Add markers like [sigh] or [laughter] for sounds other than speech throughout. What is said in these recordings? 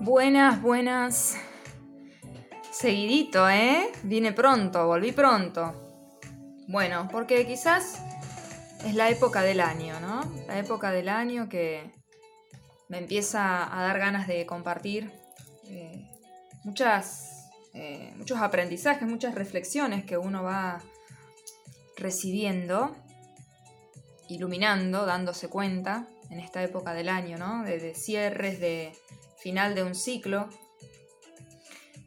Buenas, buenas. Seguidito, ¿eh? Vine pronto, volví pronto. Bueno, porque quizás es la época del año, ¿no? La época del año que me empieza a dar ganas de compartir eh, muchas, eh, muchos aprendizajes, muchas reflexiones que uno va recibiendo, iluminando, dándose cuenta en esta época del año, ¿no? de cierres, de final de un ciclo.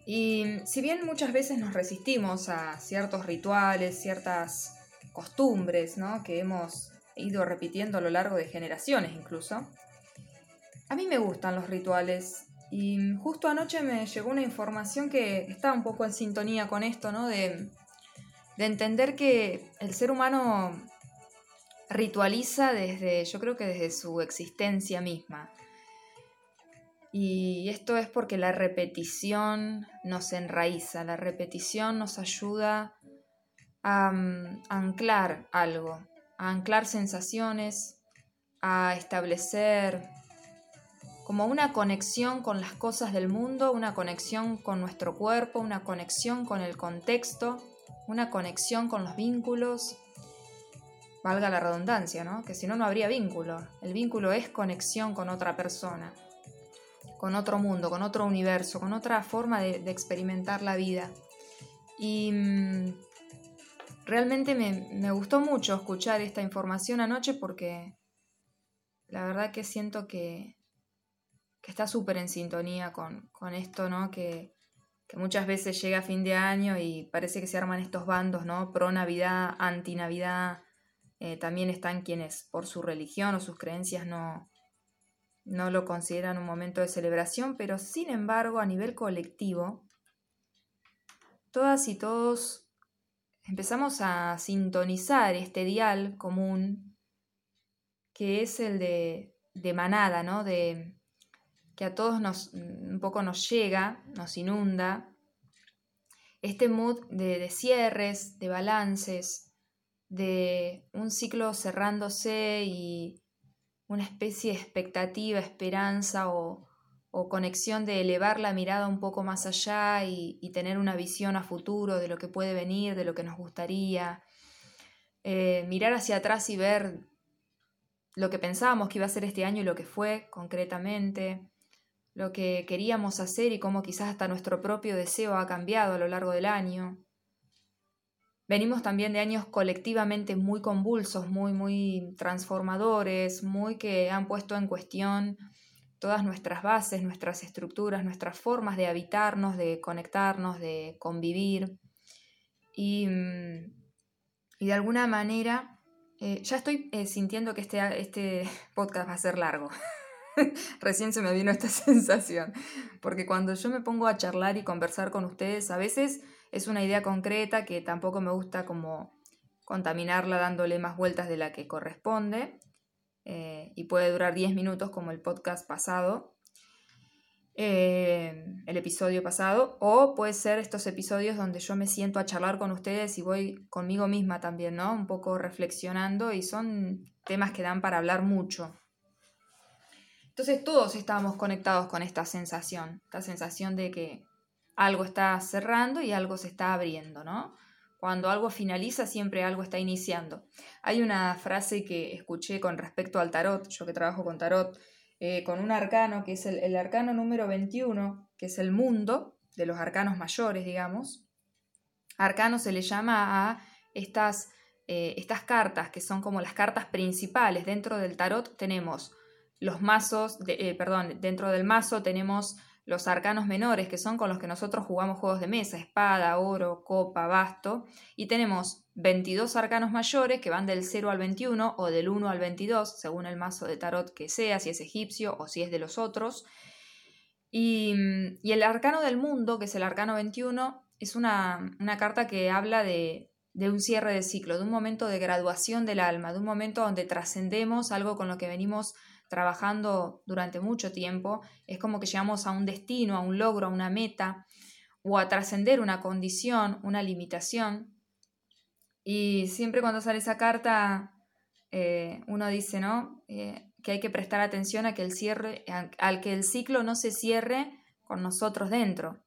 Y si bien muchas veces nos resistimos a ciertos rituales, ciertas costumbres ¿no? que hemos ido repitiendo a lo largo de generaciones incluso, a mí me gustan los rituales y justo anoche me llegó una información que está un poco en sintonía con esto, ¿no? De, de entender que el ser humano ritualiza desde, yo creo que desde su existencia misma. Y esto es porque la repetición nos enraiza, la repetición nos ayuda a, mm, anclar algo, a anclar sensaciones, a establecer como una conexión con las cosas del mundo, una conexión con nuestro cuerpo, una conexión con el contexto, una conexión con los vínculos. Valga la redundancia, ¿no? Que si no, no habría vínculo. El vínculo es conexión con otra persona con otro mundo, con otro universo, con otra forma de, experimentar la vida. Y mm, realmente me, gustó mucho escuchar esta información anoche porque la verdad que siento que, está súper en sintonía con, esto, ¿no? Que, muchas veces llega fin de año y parece que se arman estos bandos, ¿no? Pro Navidad, anti Navidad. Eh, también están quienes por su religión o sus creencias no, no lo consideran un momento de celebración, pero sin embargo a nivel colectivo, todas y todos empezamos a sintonizar este dial común que es el de, de manada, ¿no? De que a todos nos un poco nos llega, nos inunda. Este mood de, de cierres, de balances, de un ciclo cerrándose y una especie de expectativa, esperanza o, conexión de elevar la mirada un poco más allá y, tener una visión a futuro de lo que puede venir, de lo que nos gustaría. Eh, mirar hacia atrás y ver lo que pensábamos que iba a ser este año y lo que fue concretamente, lo que queríamos hacer y cómo quizás hasta nuestro propio deseo ha cambiado a lo largo del año. Venimos también de años colectivamente muy convulsos, muy, muy transformadores, muy que han puesto en cuestión todas nuestras bases, nuestras estructuras, nuestras formas de habitarnos, de conectarnos, de convivir. Y, mm, de alguna manera, eh, ya estoy eh, sintiendo que este, este [laughs] podcast va a ser largo. [laughs] Recién se me vino esta [laughs] sensación, porque cuando yo me pongo a charlar y conversar con ustedes, a veces es una idea concreta que tampoco me gusta como contaminarla dándole más vueltas de la que corresponde eh, y puede durar 10 minutos como el podcast pasado, eh, el episodio pasado, o puede ser estos episodios donde yo me siento a charlar con ustedes y voy conmigo misma también, ¿no? Un poco reflexionando y son temas que dan para hablar mucho. Entonces todos estábamos conectados con esta sensación, esta sensación de que algo está cerrando y algo se está abriendo, ¿no? Cuando algo finaliza, siempre algo está iniciando. Hay una frase que escuché con respecto al tarot, yo que trabajo con tarot, eh, con un arcano, que es el, arcano número 21, que es el mundo de los arcanos mayores, digamos. Arcano se le llama a estas, eh, estas cartas, que son como las cartas principales. Dentro del tarot tenemos los mazos, eh, perdón, dentro del mazo tenemos los arcanos menores, que son con los que nosotros jugamos juegos de mesa, espada, oro, copa, basto, y tenemos 22 arcanos mayores que van del 0 al 21 o del 1 al 22, según el mazo de tarot que sea, si es egipcio o si es de los otros. Y, el arcano del mundo, que es el arcano 21, es una, carta que habla de, de un cierre de ciclo, de un momento de graduación del alma, de un momento donde trascendemos algo con lo que venimos trabajando durante mucho tiempo, es como que llegamos a un destino, a un logro, a una meta, o a trascender una condición, una limitación. Y siempre cuando sale esa carta, eh, uno dice, ¿no? Eh, que hay que prestar atención a que el cierre, al que el ciclo no se cierre con nosotros dentro.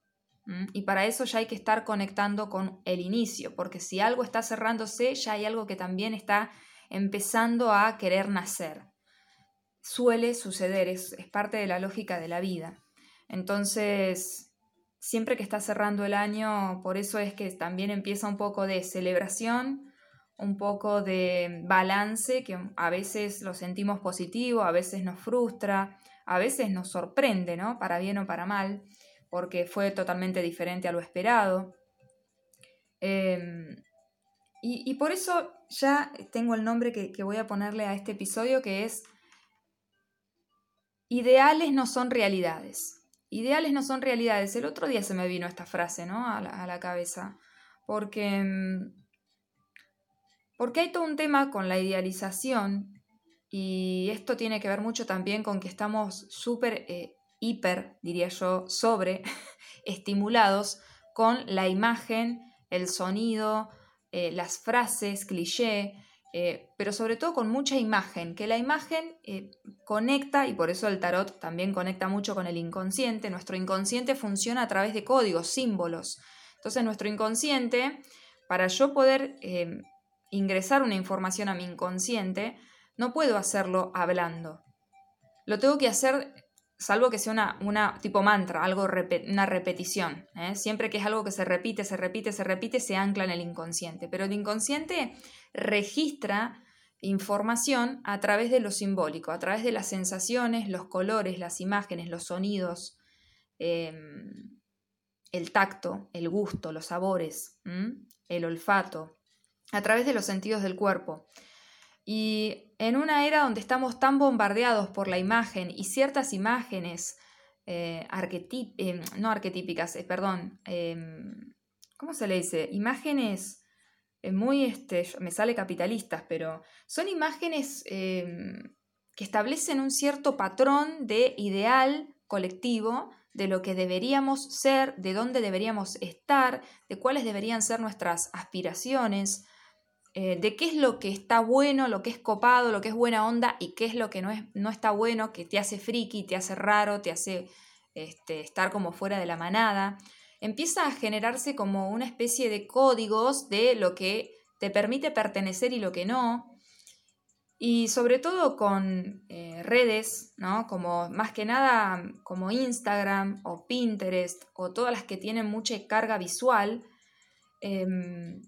Y para eso ya hay que estar conectando con el inicio, porque si algo está cerrándose, ya hay algo que también está empezando a querer nacer. Suele suceder, es, es parte de la lógica de la vida. Entonces, siempre que está cerrando el año, por eso es que también empieza un poco de celebración, un poco de balance, que a veces lo sentimos positivo, a veces nos frustra, a veces nos sorprende, ¿no? Para bien o para mal, porque fue totalmente diferente a lo esperado. Em, y, por eso ya tengo el nombre que, que voy a ponerle a este episodio, que es Ideales no son realidades. Ideales no son realidades. El otro día se me vino esta frase, ¿no? A la, cabeza. Porque, em, porque hay todo un tema con la idealización y esto tiene que ver mucho también con que estamos súper, eh, hiper, diría yo, sobre [laughs] estimulados con la imagen, el sonido, eh, las frases, cliché, eh, pero sobre todo con mucha imagen, que la imagen conecta, y por eso el tarot también conecta mucho con el inconsciente, nuestro inconsciente funciona a través de códigos, símbolos. Entonces nuestro inconsciente, para yo poder ingresar una información a mi inconsciente, no puedo hacerlo hablando. Lo tengo que hacer, salvo que sea una, tipo mantra, algo una repetición. ¿eh? Siempre que es algo que se repite, se repite, se repite, se ancla en el inconsciente. Pero el inconsciente registra información a través de lo simbólico, a través de las sensaciones, los colores, las imágenes, los sonidos, em, el tacto, el gusto, los sabores, el olfato, a través de los sentidos del cuerpo. Y en una era donde estamos tan bombardeados por la imagen y ciertas imágenes eh, eh no arquetípicas, eh, perdón, em, ¿cómo se le dice? Imágenes muy, este, me sale capitalistas, pero son imágenes em, que establecen un cierto patrón de ideal colectivo de lo que deberíamos ser, de dónde deberíamos estar, de cuáles deberían ser nuestras aspiraciones, eh, de qué es lo que está bueno, lo que es copado, lo que es buena onda y qué es lo que no, es, no está bueno, que te hace friki, te hace raro, te hace este, estar como fuera de la manada. Empieza a generarse como una especie de códigos de lo que te permite pertenecer y lo que no. Y sobre todo con eh, redes, ¿no? Como más que nada como Instagram o Pinterest o todas las que tienen mucha carga visual, em,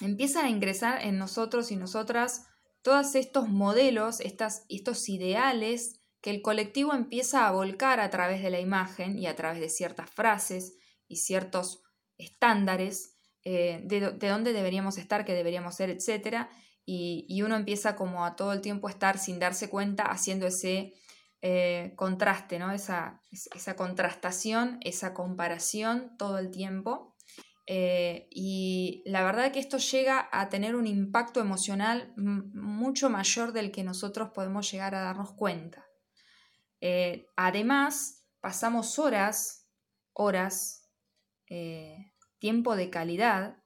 empiezan a ingresar en nosotros y nosotras todos estos modelos, estas, estos ideales que el colectivo empieza a volcar a través de la imagen y a través de ciertas frases y ciertos estándares eh, de, dónde deberíamos estar, qué deberíamos ser, etc. Y, uno empieza como a todo el tiempo estar sin darse cuenta haciendo ese eh, contraste, ¿no? esa, esa contrastación, esa comparación todo el tiempo. Eh, y la verdad que esto llega a tener un impacto emocional mucho mayor del que nosotros podemos llegar a darnos cuenta. Además, pasamos horas, horas, eh, tiempo de calidad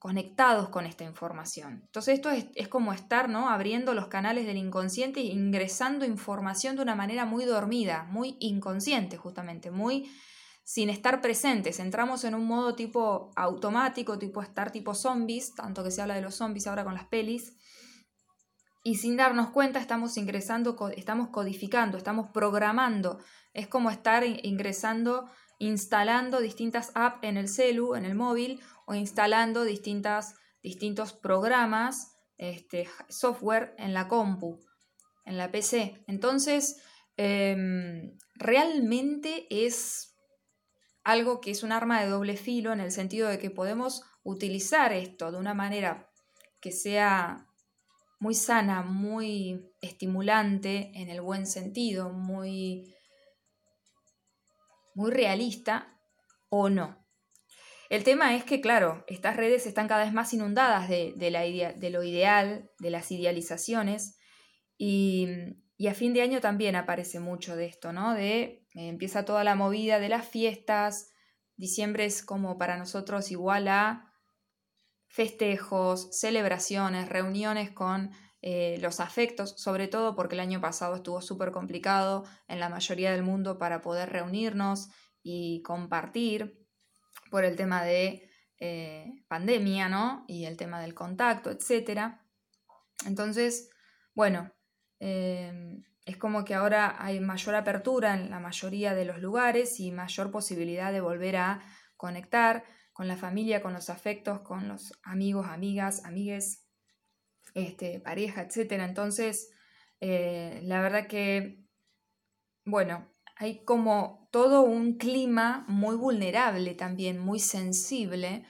conectados con esta información. Entonces esto es, es, como estar ¿no? abriendo los canales del inconsciente e ingresando información de una manera muy dormida, muy inconsciente justamente, muy sin estar presentes. Entramos en un modo tipo automático, tipo estar tipo zombies, tanto que se habla de los zombies ahora con las pelis. Y sin darnos cuenta estamos ingresando, estamos codificando, estamos programando. Es como estar ingresando, instalando distintas apps en el celu, en el móvil, o instalando distintas, distintos programas, este, software en la compu, en la PC. Entonces, em, realmente es algo que es un arma de doble filo en el sentido de que podemos utilizar esto de una manera que sea muy sana, muy estimulante en el buen sentido, muy, muy realista o no. El tema es que, claro, estas redes están cada vez más inundadas de, la de lo ideal, de las idealizaciones, y, y a fin de año también aparece mucho de esto, ¿no? De eh, empieza toda la movida de las fiestas. Diciembre es como para nosotros igual a festejos, celebraciones, reuniones con eh, los afectos, sobre todo porque el año pasado estuvo súper complicado en la mayoría del mundo para poder reunirnos y compartir por el tema de eh, pandemia, ¿no? Y el tema del contacto, etc. Entonces, bueno, eh, es como que ahora hay mayor apertura en la mayoría de los lugares y mayor posibilidad de volver a conectar con la familia, con los afectos, con los amigos, amigas, amigues, este, pareja, etc. Entonces, eh, la verdad que, bueno, hay como todo un clima muy vulnerable también, muy sensible,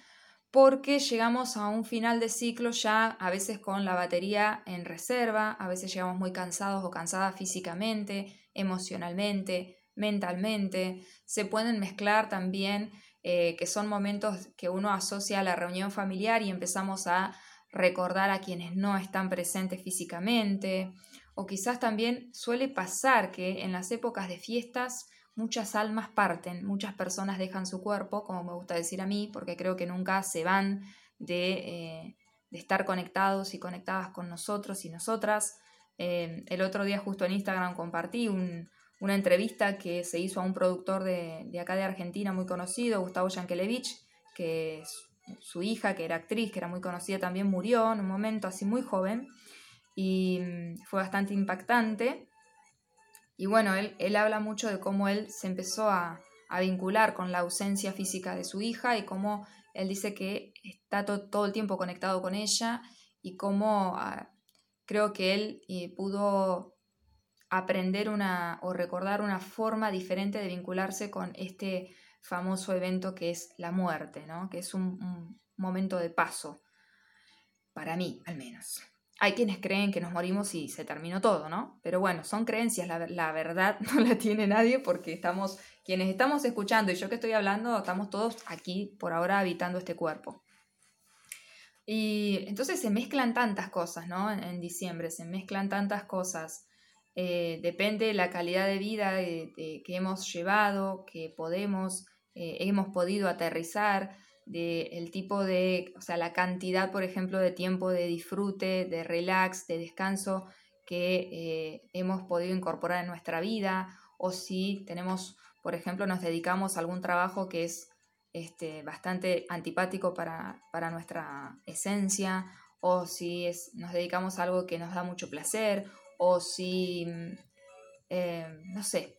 porque llegamos a un final de ciclo ya a veces con la batería en reserva, a veces llegamos muy cansados o cansadas físicamente, emocionalmente, mentalmente. Se pueden mezclar también eh, que son momentos que uno asocia a la reunión familiar y empezamos a recordar a quienes no están presentes físicamente. O quizás también suele pasar que en las épocas de fiestas muchas almas parten, muchas personas dejan su cuerpo, como me gusta decir a mí, porque creo que nunca se van de, eh, estar conectados y conectadas con nosotros y nosotras. Eh, el otro día justo en Instagram compartí una entrevista que se hizo a un productor de, de acá de Argentina muy conocido, Gustavo Yankelevich, que su hija, que era actriz, que era muy conocida, también murió en un momento así muy joven y mm, fue bastante impactante. Y bueno, él, él habla mucho de cómo él se empezó a, vincular con la ausencia física de su hija y cómo él dice que está todo el tiempo conectado con ella y cómo ah, creo que él eh, pudo aprender una o recordar una forma diferente de vincularse con este famoso evento que es la muerte, ¿no? que es un momento de paso, para mí al menos. Hay quienes creen que nos morimos y se terminó todo, ¿no? Pero bueno, son creencias, la, verdad [laughs] no la tiene nadie porque estamos, quienes estamos escuchando y yo que estoy hablando, estamos todos aquí por ahora habitando este cuerpo. Y entonces se mezclan tantas cosas, ¿no? En, diciembre se mezclan tantas cosas. Eh, depende la calidad de vida que hemos llevado, que podemos, eh, hemos podido aterrizar del tipo de, o sea, la cantidad, por ejemplo, de tiempo de disfrute, de relax, de descanso que eh, hemos podido incorporar en nuestra vida, o si tenemos, por ejemplo, nos dedicamos a algún trabajo que es este, bastante antipático para, nuestra esencia, o si es, nos dedicamos a algo que nos da mucho placer, o si, mm, eh, no sé,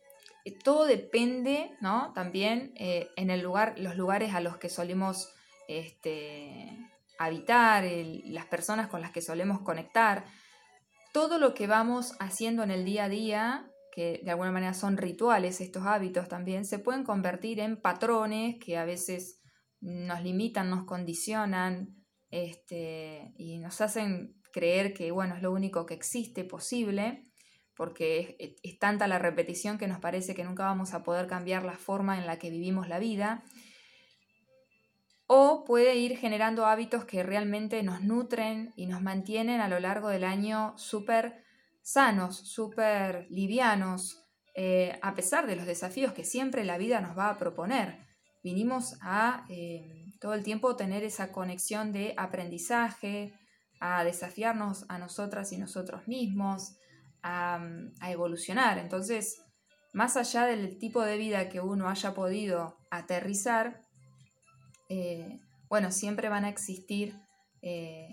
todo depende, ¿no? También eh, en el lugar, los lugares a los que solemos este, habitar, las personas con las que solemos conectar, todo lo que vamos haciendo en el día a día, que de alguna manera son rituales, estos hábitos también, se pueden convertir en patrones que a veces nos limitan, nos condicionan este, y nos hacen creer que bueno, es lo único que existe posible porque es, tanta la repetición que nos parece que nunca vamos a poder cambiar la forma en la que vivimos la vida. O puede ir generando hábitos que realmente nos nutren y nos mantienen a lo largo del año súper sanos, súper livianos, eh, a pesar de los desafíos que siempre la vida nos va a proponer. Vinimos a eh, todo el tiempo tener esa conexión de aprendizaje, a desafiarnos a nosotras y nosotros mismos, a, evolucionar. Entonces, más allá del tipo de vida que uno haya podido aterrizar, eh, bueno, siempre van a existir eh,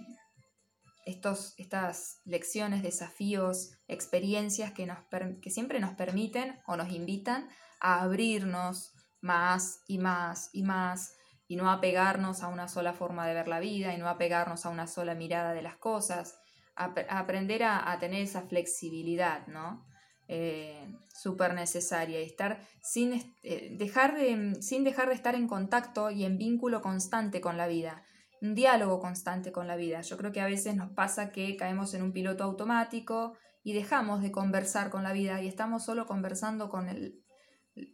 estos, estas lecciones, desafíos, experiencias que, nos, que siempre nos permiten o nos invitan a abrirnos más y más y más y no apegarnos a una sola forma de ver la vida y no apegarnos a una sola mirada de las cosas aprender a, tener esa flexibilidad, ¿no? Eh, súper necesaria y estar sin, eh, dejar de, sin dejar de estar en contacto y en vínculo constante con la vida, un diálogo constante con la vida. Yo creo que a veces nos pasa que caemos en un piloto automático y dejamos de conversar con la vida y estamos solo conversando con el,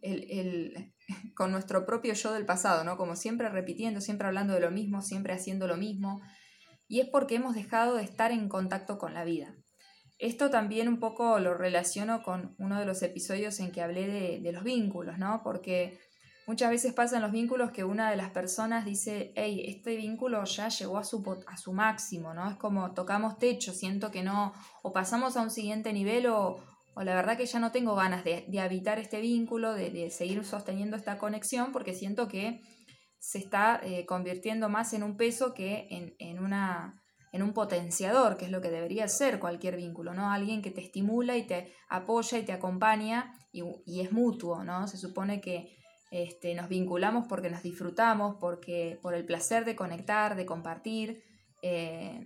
[laughs] con nuestro propio yo del pasado, ¿no? Como siempre repitiendo, siempre hablando de lo mismo, siempre haciendo lo mismo y es porque hemos dejado de estar en contacto con la vida. Esto también un poco lo relaciono con uno de los episodios en que hablé de, los vínculos, ¿no? Porque muchas veces pasa en los vínculos que una de las personas dice, hey, este vínculo ya llegó a su, a su máximo, ¿no? Es como tocamos techo, siento que no, o pasamos a un siguiente nivel o, o la verdad que ya no tengo ganas de, habitar este vínculo, de, seguir sosteniendo esta conexión, porque siento que se está eh, convirtiendo más en un peso que en, una, en un potenciador, que es lo que debería ser cualquier vínculo, ¿no? Alguien que te estimula y te apoya y te acompaña y, es mutuo, ¿no? Se supone que este, nos vinculamos porque nos disfrutamos, porque, por el placer de conectar, de compartir, eh,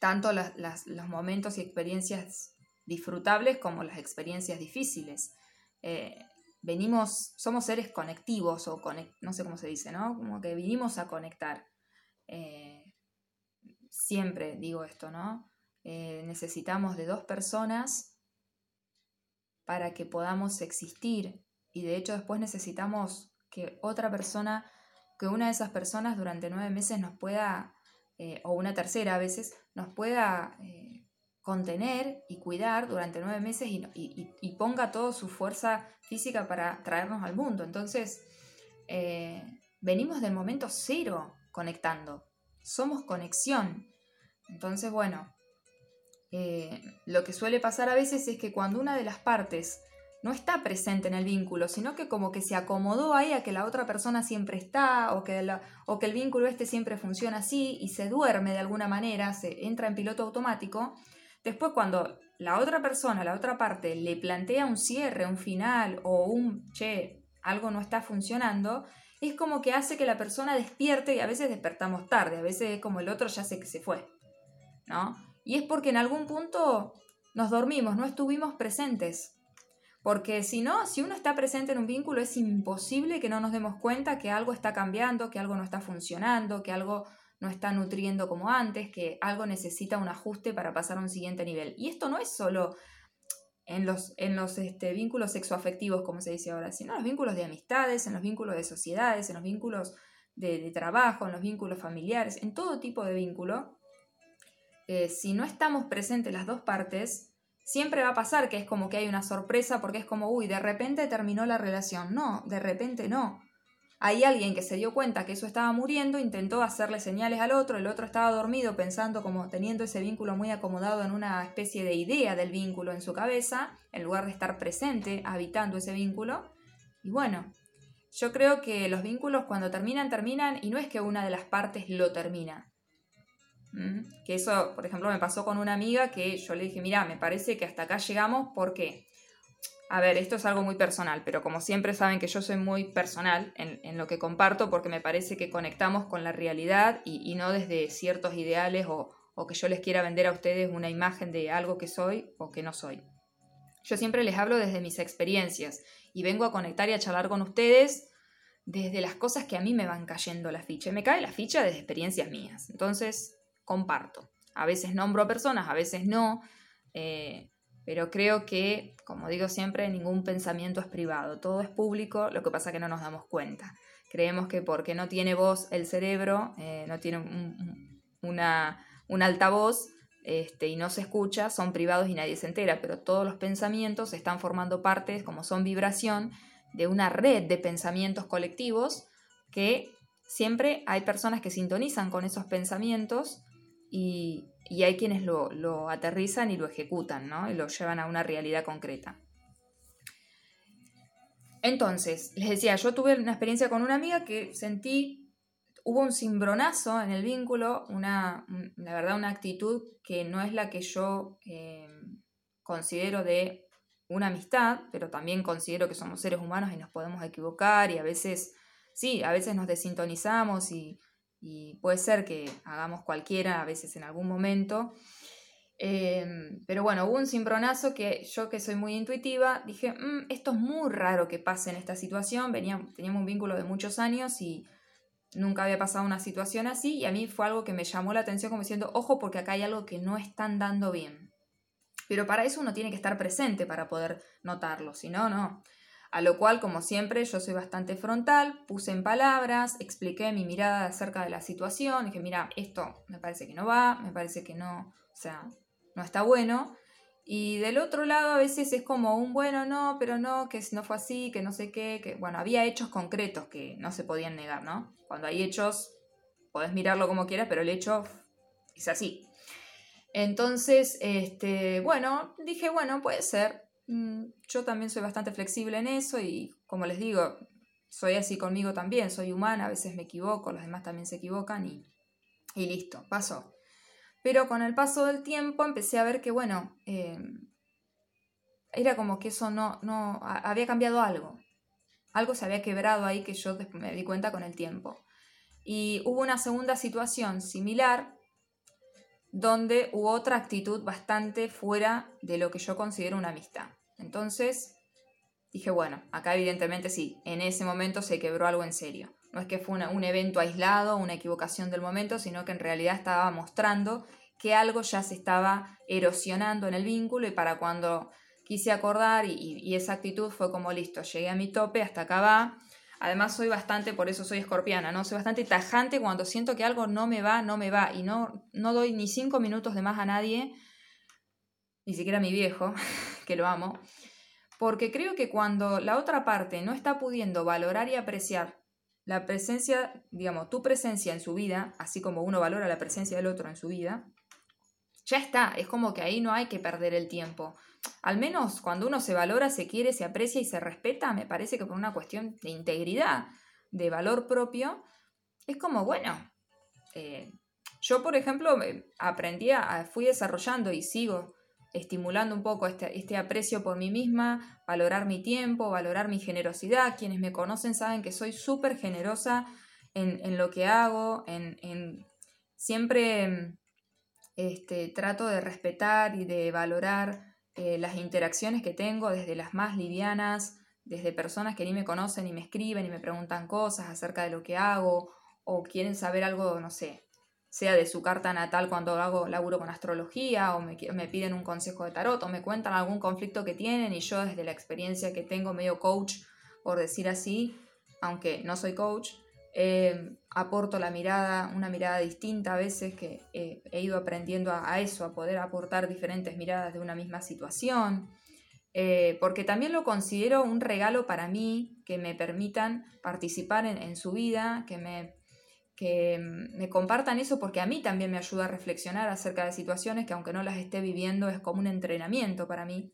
tanto los momentos y experiencias disfrutables como las experiencias difíciles. Eh, venimos, somos seres conectivos o no sé cómo se dice, ¿no? Como que vinimos a conectar. Eh, siempre digo esto, ¿no? Eh, necesitamos de dos personas para que podamos existir y de hecho después necesitamos que otra persona, que una de esas personas durante nueve meses nos pueda, o una tercera a veces, nos pueda contener y cuidar durante nueve meses y, ponga toda su fuerza física para traernos al mundo. Entonces, eh, venimos del momento cero conectando. Somos conexión. Entonces, bueno, eh, lo que suele pasar a veces es que cuando una de las partes no está presente en el vínculo, sino que como que se acomodó ahí a que la otra persona siempre está o que, o que el vínculo este siempre funciona así y se duerme de alguna manera, se entra en piloto automático, Después cuando la otra persona, la otra parte, le plantea un cierre, un final o un, che, algo no está funcionando, es como que hace que la persona despierte y a veces despertamos tarde, a veces es como el otro ya sé que se fue, ¿no? Y es porque en algún punto nos dormimos, no estuvimos presentes. Porque si no, si uno está presente en un vínculo, es imposible que no nos demos cuenta que algo está cambiando, que algo no está funcionando, que algo no está nutriendo como antes, que algo necesita un ajuste para pasar a un siguiente nivel. Y esto no es solo en los, en los este, vínculos sexoafectivos, como se dice ahora, sino en los vínculos de amistades, en los vínculos de sociedades, en los vínculos de, trabajo, en los vínculos familiares, en todo tipo de vínculo. Eh, si no estamos presentes las dos partes, siempre va a pasar que es como que hay una sorpresa porque es como, uy, de repente terminó la relación. No, de repente no. Hay alguien que se dio cuenta que eso estaba muriendo, intentó hacerle señales al otro, el otro estaba dormido pensando como teniendo ese vínculo muy acomodado en una especie de idea del vínculo en su cabeza, en lugar de estar presente, habitando ese vínculo. Y bueno, yo creo que los vínculos cuando terminan, terminan y no es que una de las partes lo termina. ¿Mm? Que eso, por ejemplo, me pasó con una amiga que yo le dije, mira, me parece que hasta acá llegamos, ¿por qué? A ver, esto es algo muy personal, pero como siempre saben que yo soy muy personal en, lo que comparto porque me parece que conectamos con la realidad y, no desde ciertos ideales o, que yo les quiera vender a ustedes una imagen de algo que soy o que no soy. Yo siempre les hablo desde mis experiencias y vengo a conectar y a charlar con ustedes desde las cosas que a mí me van cayendo la ficha. Me cae la ficha desde experiencias mías. Entonces, comparto. A veces nombro a personas, a veces no. Eh, pero creo que, como digo siempre, ningún pensamiento es privado, todo es público, lo que pasa es que no nos damos cuenta. Creemos que porque no tiene voz el cerebro, eh, no tiene un, una, altavoz este, y no se escucha, son privados y nadie se entera, pero todos los pensamientos están formando parte, como son vibración, de una red de pensamientos colectivos que siempre hay personas que sintonizan con esos pensamientos y, y hay quienes lo, aterrizan y lo ejecutan, ¿no? Y lo llevan a una realidad concreta. Entonces, les decía, yo tuve una experiencia con una amiga que sentí, hubo un cimbronazo en el vínculo, una, la verdad, una actitud que no es la que yo eh, considero de una amistad, pero también considero que somos seres humanos y nos podemos equivocar y a veces, sí, a veces nos desintonizamos y y puede ser que hagamos cualquiera a veces en algún momento. Em, pero bueno, hubo un cimbronazo que yo que soy muy intuitiva, dije, mm, esto es muy raro que pase en esta situación, teníamos un vínculo de muchos años y nunca había pasado una situación así y a mí fue algo que me llamó la atención como diciendo, ojo porque acá hay algo que no están dando bien. Pero para eso uno tiene que estar presente para poder notarlo, si no, no. A lo cual, como siempre, yo soy bastante frontal, puse en palabras, expliqué mi mirada acerca de la situación, dije, mira, esto me parece que no va, me parece que no, o sea, no está bueno. Y del otro lado a veces es como un bueno, no, pero no, que no fue así, que no sé qué, que bueno, había hechos concretos que no se podían negar, ¿no? Cuando hay hechos, podés mirarlo como quieras, pero el hecho es así. Entonces, este, bueno, dije, bueno, puede ser, yo también soy bastante flexible en eso y como les digo, soy así conmigo también, soy humana, a veces me equivoco, los demás también se equivocan y, y listo, pasó. Pero con el paso del tiempo empecé a ver que, bueno, em, era como que eso no, no, había cambiado algo. Algo se había quebrado ahí que yo me di cuenta con el tiempo. Y hubo una segunda situación similar donde hubo otra actitud bastante fuera de lo que yo considero una amistad. Entonces dije, bueno, acá evidentemente sí, en ese momento se quebró algo en serio. No es que fue un evento aislado, una equivocación del momento, sino que en realidad estaba mostrando que algo ya se estaba erosionando en el vínculo y para cuando quise acordar y, esa actitud fue como listo, llegué a mi tope, hasta acá va. Además soy bastante, por eso soy escorpiana, ¿no? Soy bastante tajante cuando siento que algo no me va, no me va y no, no doy ni cinco minutos de más a nadie, ni siquiera mi viejo, [laughs] que lo amo, porque creo que cuando la otra parte no está pudiendo valorar y apreciar la presencia, digamos, tu presencia en su vida, así como uno valora la presencia del otro en su vida, ya está, es como que ahí no hay que perder el tiempo. Al menos cuando uno se valora, se quiere, se aprecia y se respeta, me parece que por una cuestión de integridad, de valor propio, es como, bueno, eh, yo por ejemplo aprendí, a, fui desarrollando y sigo estimulando un poco este, este, aprecio por mí misma, valorar mi tiempo, valorar mi generosidad. Quienes me conocen saben que soy súper generosa en, lo que hago, en, en siempre este, trato de respetar y de valorar eh, las interacciones que tengo, desde las más livianas, desde personas que ni me conocen y me escriben y me preguntan cosas acerca de lo que hago o quieren saber algo, no sé, sea de su carta natal cuando hago laburo con astrología o me, me, piden un consejo de tarot o me cuentan algún conflicto que tienen y yo desde la experiencia que tengo medio coach, por decir así, aunque no soy coach, eh, aporto la mirada, una mirada distinta a veces que he ido aprendiendo a, eso, a poder aportar diferentes miradas de una misma situación, eh, porque también lo considero un regalo para mí que me permitan participar en, su vida, que me, que me compartan eso, porque a mí también me ayuda a reflexionar acerca de situaciones que aunque no las esté viviendo es como un entrenamiento para mí.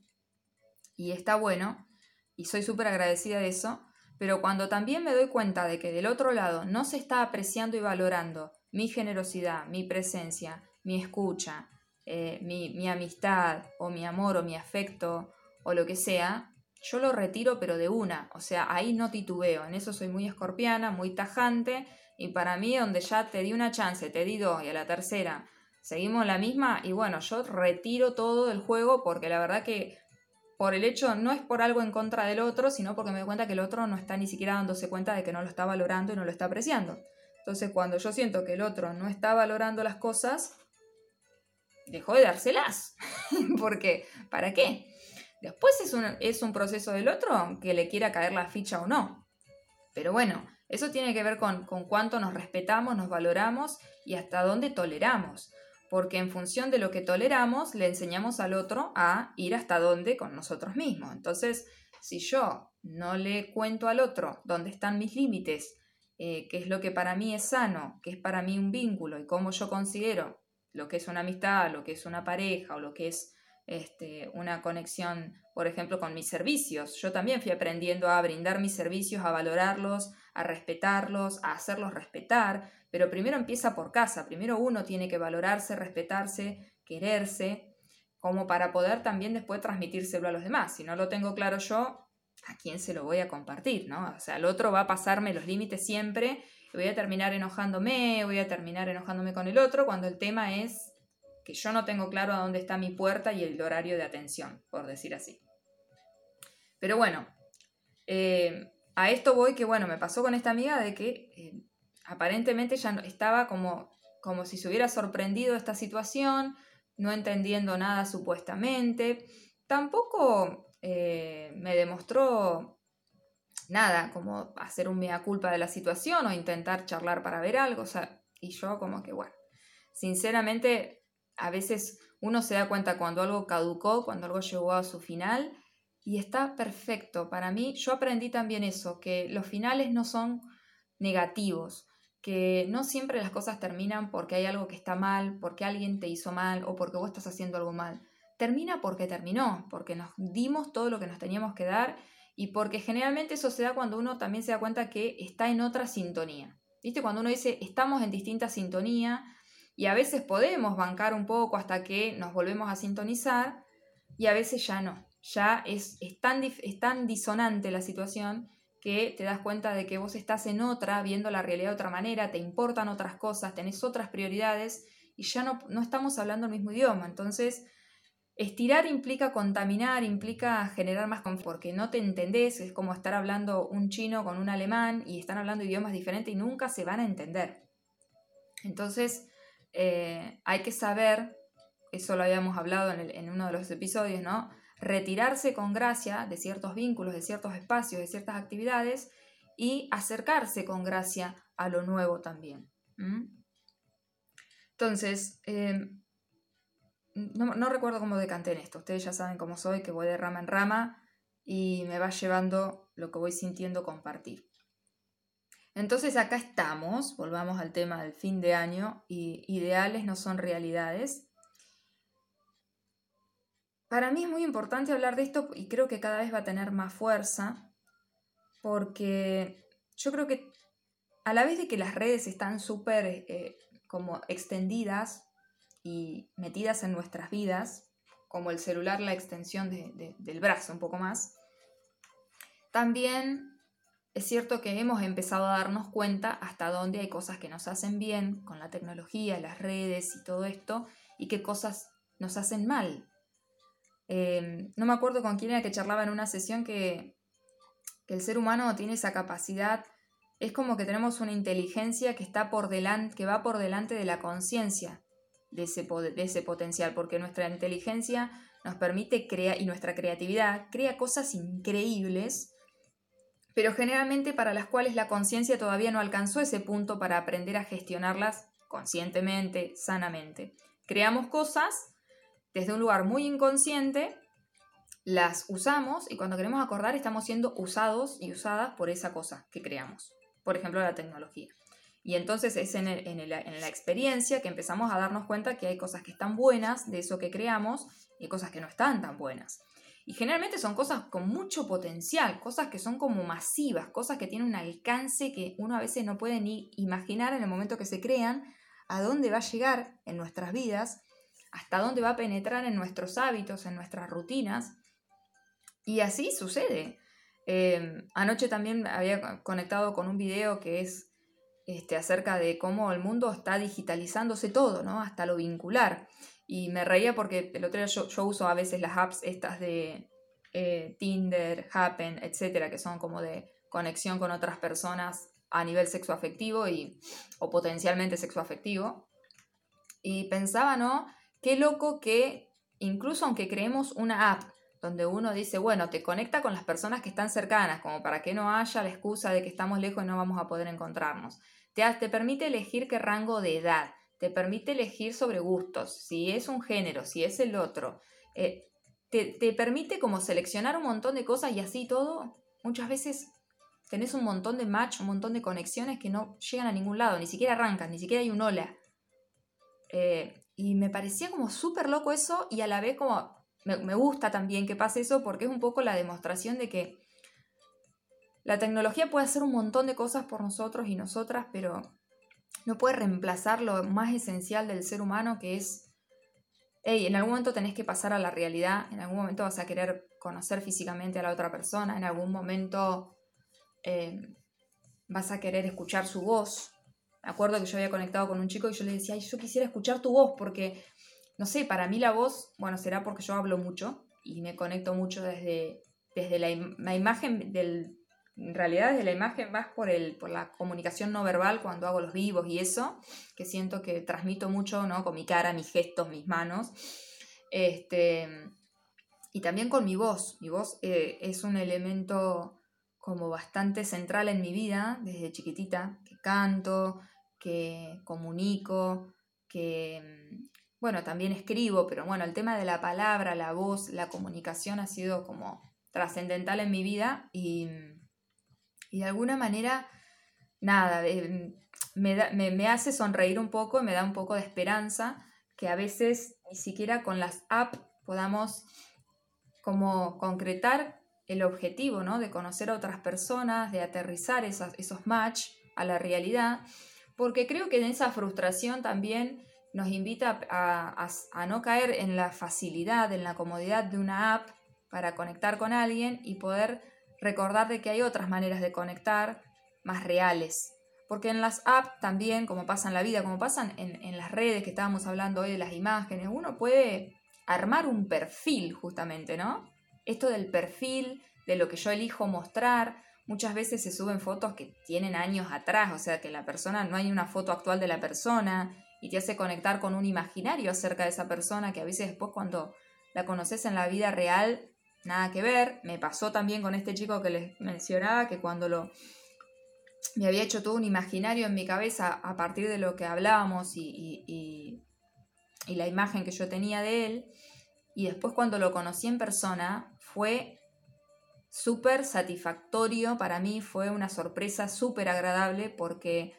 Y está bueno y soy súper agradecida de eso pero cuando también me doy cuenta de que del otro lado no se está apreciando y valorando mi generosidad, mi presencia, mi escucha, eh, mi, mi amistad o mi amor o mi afecto o lo que sea, yo lo retiro pero de una, o sea, ahí no titubeo, en eso soy muy escorpiana, muy tajante y para mí donde ya te di una chance, te di dos y a la tercera seguimos la misma y bueno, yo retiro todo del juego porque la verdad que por el hecho, no es por algo en contra del otro, sino porque me doy cuenta que el otro no está ni siquiera dándose cuenta de que no lo está valorando y no lo está apreciando. Entonces, cuando yo siento que el otro no está valorando las cosas, dejo de dárselas. [laughs] porque, ¿para qué? Después es un, es un proceso del otro que le quiera caer la ficha o no. Pero bueno, eso tiene que ver con, con cuánto nos respetamos, nos valoramos y hasta dónde toleramos porque en función de lo que toleramos le enseñamos al otro a ir hasta dónde con nosotros mismos. Entonces, si yo no le cuento al otro dónde están mis límites, eh, qué es lo que para mí es sano, qué es para mí un vínculo y cómo yo considero lo que es una amistad, lo que es una pareja o lo que es este, una conexión, por ejemplo, con mis servicios. Yo también fui aprendiendo a brindar mis servicios, a valorarlos, a respetarlos, a hacerlos respetar, pero primero empieza por casa, primero uno tiene que valorarse, respetarse, quererse, como para poder también después transmitírselo a los demás. Si no lo tengo claro yo, ¿a quién se lo voy a compartir? ¿no? O sea, el otro va a pasarme los límites siempre, voy a terminar enojándome, voy a terminar enojándome con el otro, cuando el tema es que yo no tengo claro a dónde está mi puerta y el horario de atención, por decir así. Pero bueno, eh, a esto voy que, bueno, me pasó con esta amiga de que eh, aparentemente ya estaba como, como si se hubiera sorprendido esta situación, no entendiendo nada supuestamente. Tampoco eh, me demostró nada, como hacer un mea culpa de la situación o intentar charlar para ver algo. O sea, y yo como que, bueno, sinceramente, a veces uno se da cuenta cuando algo caducó, cuando algo llegó a su final, y está perfecto. Para mí, yo aprendí también eso, que los finales no son negativos que no siempre las cosas terminan porque hay algo que está mal, porque alguien te hizo mal o porque vos estás haciendo algo mal, termina porque terminó, porque nos dimos todo lo que nos teníamos que dar y porque generalmente eso se da cuando uno también se da cuenta que está en otra sintonía. ¿Viste? Cuando uno dice estamos en distinta sintonía y a veces podemos bancar un poco hasta que nos volvemos a sintonizar y a veces ya no. Ya es, es, tan, es tan disonante la situación que te das cuenta de que vos estás en otra, viendo la realidad de otra manera, te importan otras cosas, tenés otras prioridades y ya no, no estamos hablando el mismo idioma. Entonces, estirar implica contaminar, implica generar más conflicto, porque no te entendés, es como estar hablando un chino con un alemán y están hablando idiomas diferentes y nunca se van a entender. Entonces, eh, hay que saber, eso lo habíamos hablado en, en uno de los episodios, ¿no? Retirarse con gracia de ciertos vínculos, de ciertos espacios, de ciertas actividades y acercarse con gracia a lo nuevo también. Entonces, em, no, recuerdo cómo decanté en esto. Ustedes ya saben cómo soy, que voy de rama en rama y me va llevando lo que voy sintiendo compartir. Entonces acá estamos, volvamos al tema del fin de año, y ideales no son realidades. Para mí es muy importante hablar de esto y creo que cada vez va a tener más fuerza porque yo creo que a la vez de que las redes están súper eh, como extendidas y metidas en nuestras vidas, como el celular la extensión del brazo un poco más, también es cierto que hemos empezado a darnos cuenta hasta dónde hay cosas que nos hacen bien con la tecnología, las redes y todo esto, y qué cosas nos hacen mal. Em, no me acuerdo con quién era que charlaba en una sesión que, el ser humano tiene esa capacidad, es como que tenemos una inteligencia que, está por delante, que va por delante de la conciencia de ese, de ese potencial, porque nuestra inteligencia nos permite crear y nuestra creatividad crea cosas increíbles, pero generalmente para las cuales la conciencia todavía no alcanzó ese punto para aprender a gestionarlas conscientemente, sanamente. Creamos cosas desde un lugar muy inconsciente, las usamos y cuando queremos acordar estamos siendo usados y usadas por esa cosa que creamos, por ejemplo la tecnología. Y entonces es en, la experiencia que empezamos a darnos cuenta que hay cosas que están buenas de eso que creamos y cosas que no están tan buenas. Y generalmente son cosas con mucho potencial, cosas que son como masivas, cosas que tienen un alcance que uno a veces no puede ni imaginar en el momento que se crean, a dónde va a llegar en nuestras vidas hasta dónde va a penetrar en nuestros hábitos, en nuestras rutinas. Y así sucede. Em, anoche también había conectado con un video que es este, acerca de cómo el mundo está digitalizándose todo, ¿no? Hasta lo vincular. Y me reía porque el otro día yo, uso a veces las apps estas de eh, Tinder, Happen, etcétera, que son como de conexión con otras personas a nivel sexoafectivo y, o potencialmente sexoafectivo. Y pensaba, ¿no? Qué loco que incluso aunque creemos una app donde uno dice, bueno, te conecta con las personas que están cercanas, como para que no haya la excusa de que estamos lejos y no vamos a poder encontrarnos. Te, te permite elegir qué rango de edad, te permite elegir sobre gustos, si es un género, si es el otro. Eh, te, te permite como seleccionar un montón de cosas y así todo, muchas veces tenés un montón de match, un montón de conexiones que no llegan a ningún lado, ni siquiera arrancan, ni siquiera hay un hola. Eh, y me parecía como súper loco eso y a la vez como me, gusta también que pase eso porque es un poco la demostración de que la tecnología puede hacer un montón de cosas por nosotros y nosotras, pero no puede reemplazar lo más esencial del ser humano que es, hey, en algún momento tenés que pasar a la realidad, en algún momento vas a querer conocer físicamente a la otra persona, en algún momento eh, vas a querer escuchar su voz, me acuerdo que yo había conectado con un chico y yo le decía, Ay, yo quisiera escuchar tu voz porque, no sé, para mí la voz, bueno, será porque yo hablo mucho y me conecto mucho desde, desde la, imagen del... En realidad desde la imagen más por, el, por la comunicación no verbal cuando hago los vivos y eso, que siento que transmito mucho, ¿no? Con mi cara, mis gestos, mis manos. Este, y también con mi voz. Mi voz eh, es un elemento como bastante central en mi vida desde chiquitita, que canto, que comunico, que, mm, bueno, también escribo, pero bueno, el tema de la palabra, la voz, la comunicación ha sido como trascendental en mi vida y, y, de alguna manera, nada, eh, me, me, hace sonreír un poco, me da un poco de esperanza, que a veces ni siquiera con las apps podamos como concretar el objetivo, ¿no? De conocer a otras personas, de aterrizar esos match a la realidad, porque creo que en esa frustración también nos invita a, no caer en la facilidad, en la comodidad de una app para conectar con alguien y poder recordar de que hay otras maneras de conectar más reales. Porque en las apps también, como pasa en la vida, como pasan en, en las redes que estábamos hablando hoy de las imágenes, uno puede armar un perfil justamente, ¿no? Esto del perfil, de lo que yo elijo mostrar, muchas veces se suben fotos que tienen años atrás, o sea que la persona, no hay una foto actual de la persona y te hace conectar con un imaginario acerca de esa persona que a veces después cuando la conoces en la vida real, nada que ver. Me pasó también con este chico que les mencionaba que cuando lo me había hecho todo un imaginario en mi cabeza a partir de lo que hablábamos y, y, y la imagen que yo tenía de él. Y después cuando lo conocí en persona fue súper satisfactorio para mí, fue una sorpresa súper agradable porque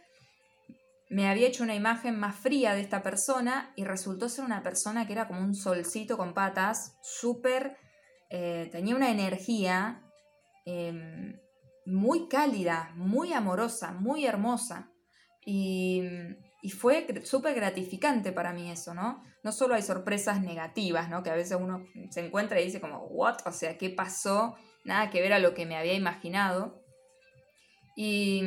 me había hecho una imagen más fría de esta persona y resultó ser una persona que era como un solcito con patas, súper, eh, tenía una energía em, muy cálida, muy amorosa, muy hermosa. Y y fue súper gratificante para mí eso, ¿no? No solo hay sorpresas negativas, ¿no? Que a veces uno se encuentra y dice como, ¿what? O sea, ¿qué pasó? Nada que ver a lo que me había imaginado. Y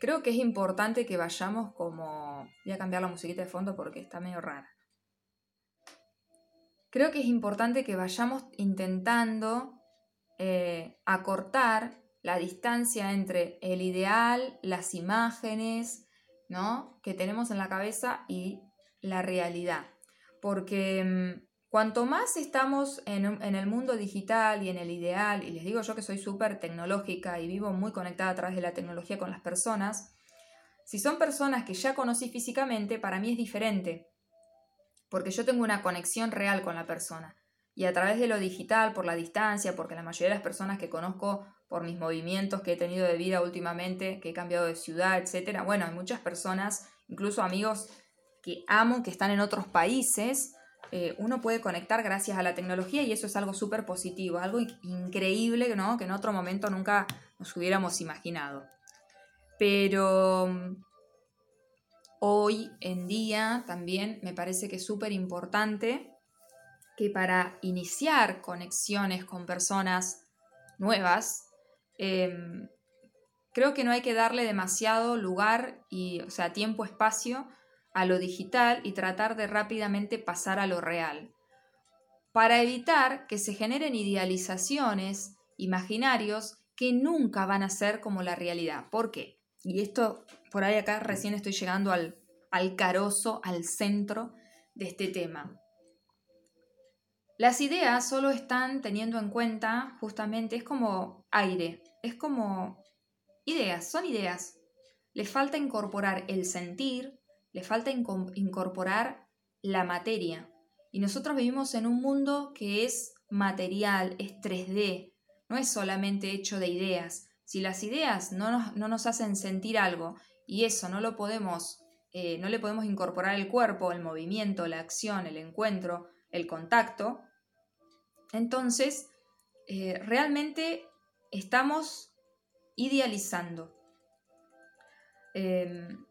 creo que es importante que vayamos como... Voy a cambiar la musiquita de fondo porque está medio rara. Creo que es importante que vayamos intentando eh, acortar la distancia entre el ideal, las imágenes, ¿no? que tenemos en la cabeza y la realidad. Porque mm, cuanto más estamos en, el mundo digital y en el ideal, y les digo yo que soy súper tecnológica y vivo muy conectada a través de la tecnología con las personas, si son personas que ya conocí físicamente, para mí es diferente, porque yo tengo una conexión real con la persona. Y a través de lo digital, por la distancia, porque la mayoría de las personas que conozco por mis movimientos que he tenido de vida últimamente, que he cambiado de ciudad, etc. Bueno, hay muchas personas, incluso amigos que amo, que están en otros países. Eh, uno puede conectar gracias a la tecnología y eso es algo súper positivo, algo increíble ¿no? que en otro momento nunca nos hubiéramos imaginado. Pero mm, hoy en día también me parece que es súper importante que para iniciar conexiones con personas nuevas, Em, creo que no hay que darle demasiado lugar y, o sea, tiempo, espacio a lo digital y tratar de rápidamente pasar a lo real. Para evitar que se generen idealizaciones, imaginarios, que nunca van a ser como la realidad. ¿Por qué? Y esto, por ahí acá recién estoy llegando al, al carozo, al centro de este tema. Las ideas solo están teniendo en cuenta, justamente, es como aire, es como ideas, son ideas. Le falta incorporar el sentir, le falta incorporar la materia. Y nosotros vivimos en un mundo que es material, es 3D, no es solamente hecho de ideas. Si las ideas no nos, no nos hacen sentir algo y eso no lo podemos, eh, no le podemos incorporar el cuerpo, el movimiento, la acción, el encuentro, el contacto, entonces eh, realmente estamos idealizando. Em,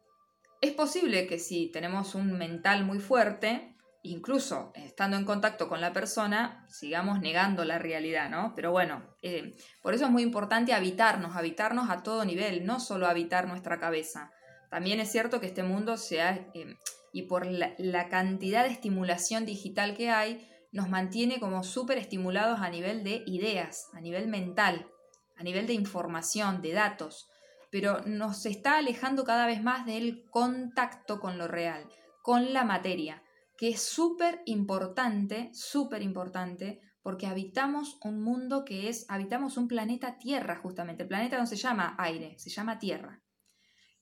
es posible que si tenemos un mental muy fuerte, incluso estando en contacto con la persona, sigamos negando la realidad, ¿no? Pero bueno, eh, por eso es muy importante habitarnos, habitarnos a todo nivel, no solo habitar nuestra cabeza. También es cierto que este mundo se ha, em, y por la cantidad de estimulación digital que hay, nos mantiene como súper estimulados a nivel de ideas, a nivel mental, a nivel de información, de datos, pero nos está alejando cada vez más del contacto con lo real, con la materia, que es súper importante, súper importante, porque habitamos un mundo que es, habitamos un planeta Tierra justamente, el planeta no se llama aire, se llama Tierra.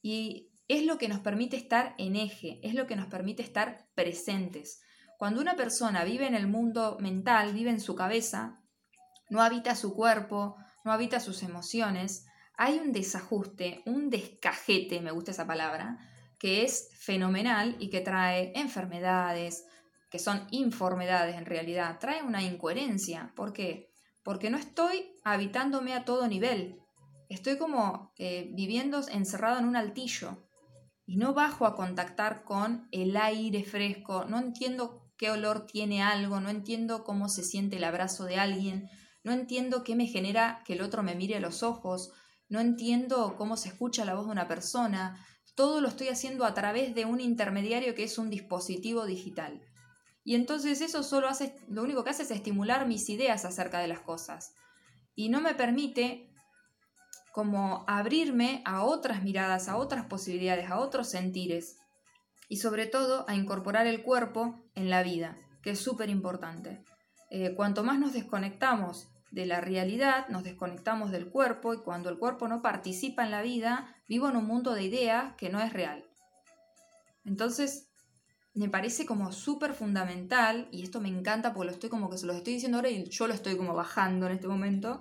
Y es lo que nos permite estar en eje, es lo que nos permite estar presentes. Cuando una persona vive en el mundo mental, vive en su cabeza, no habita su cuerpo, no habita sus emociones, hay un desajuste, un descajete, me gusta esa palabra, que es fenomenal y que trae enfermedades, que son informedades en realidad, trae una incoherencia. ¿Por qué? Porque no estoy habitándome a todo nivel. Estoy como eh, viviendo encerrado en un altillo y no bajo a contactar con el aire fresco, no entiendo qué olor tiene algo, no entiendo cómo se siente el abrazo de alguien, no entiendo qué me genera que el otro me mire a los ojos, no entiendo cómo se escucha la voz de una persona, todo lo estoy haciendo a través de un intermediario que es un dispositivo digital. Y entonces eso solo hace, lo único que hace es estimular mis ideas acerca de las cosas. Y no me permite como abrirme a otras miradas, a otras posibilidades, a otros sentires. Y sobre todo a incorporar el cuerpo en la vida, que es súper importante. Eh, cuanto más nos desconectamos de la realidad, nos desconectamos del cuerpo y cuando el cuerpo no participa en la vida, vivo en un mundo de ideas que no es real. Entonces, me parece como súper fundamental, y esto me encanta porque lo estoy como que se los estoy diciendo ahora y yo lo estoy como bajando en este momento,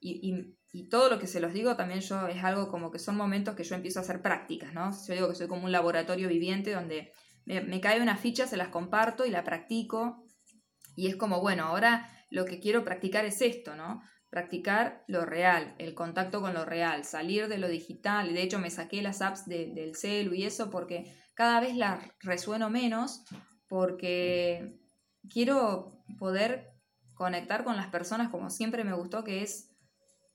y, todo lo que se los digo también yo es algo como que son momentos que yo empiezo a hacer prácticas, ¿no? Yo digo que soy como un laboratorio viviente donde me, me cae una ficha, se las comparto y la practico, y es como, bueno, ahora lo que quiero practicar es esto, ¿no? Practicar lo real, el contacto con lo real, salir de lo digital. De hecho, me saqué las apps del celu y eso porque cada vez las resueno menos porque quiero poder conectar con las personas como siempre me gustó, que es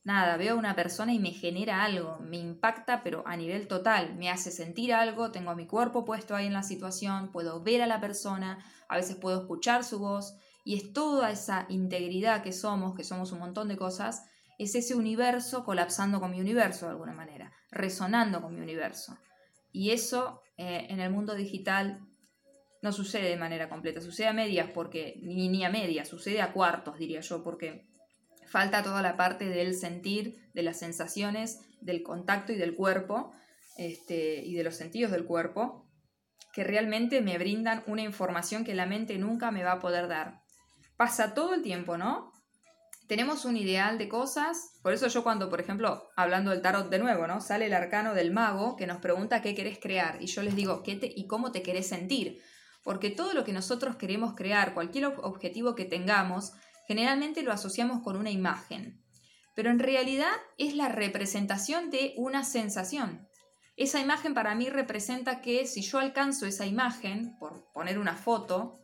nada, veo a una persona y me genera algo, me impacta, pero a nivel total, me hace sentir algo, tengo mi cuerpo puesto ahí en la situación, puedo ver a la persona, a veces puedo escuchar su voz y es toda esa integridad que somos, que somos un montón de cosas, es ese universo colapsando con mi universo de alguna manera, resonando con mi universo. Y eso eh, en el mundo digital no sucede de manera completa, sucede a medias porque, ni, ni a medias, sucede a cuartos, diría yo, porque falta toda la parte del sentir, de las sensaciones, del contacto y del cuerpo, este, y de los sentidos del cuerpo, que realmente me brindan una información que la mente nunca me va a poder dar pasa todo el tiempo, ¿no? Tenemos un ideal de cosas, por eso yo cuando, por ejemplo, hablando del tarot de nuevo, ¿no? Sale el arcano del mago que nos pregunta qué querés crear y yo les digo, ¿qué te, y cómo te querés sentir? Porque todo lo que nosotros queremos crear, cualquier objetivo que tengamos, generalmente lo asociamos con una imagen. Pero en realidad es la representación de una sensación. Esa imagen para mí representa que si yo alcanzo esa imagen, por poner una foto,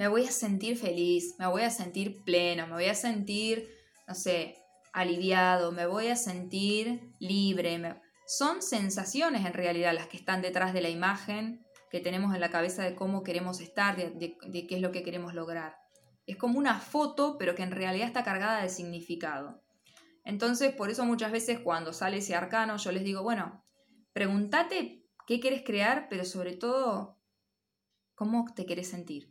me voy a sentir feliz, me voy a sentir pleno, me voy a sentir, no sé, aliviado, me voy a sentir libre. Son sensaciones en realidad las que están detrás de la imagen que tenemos en la cabeza de cómo queremos estar, de, qué es lo que queremos lograr. Es como una foto, pero que en realidad está cargada de significado. Entonces, por eso muchas veces cuando sale ese arcano, yo les digo, bueno, pregúntate qué quieres crear, pero sobre todo, cómo te quieres sentir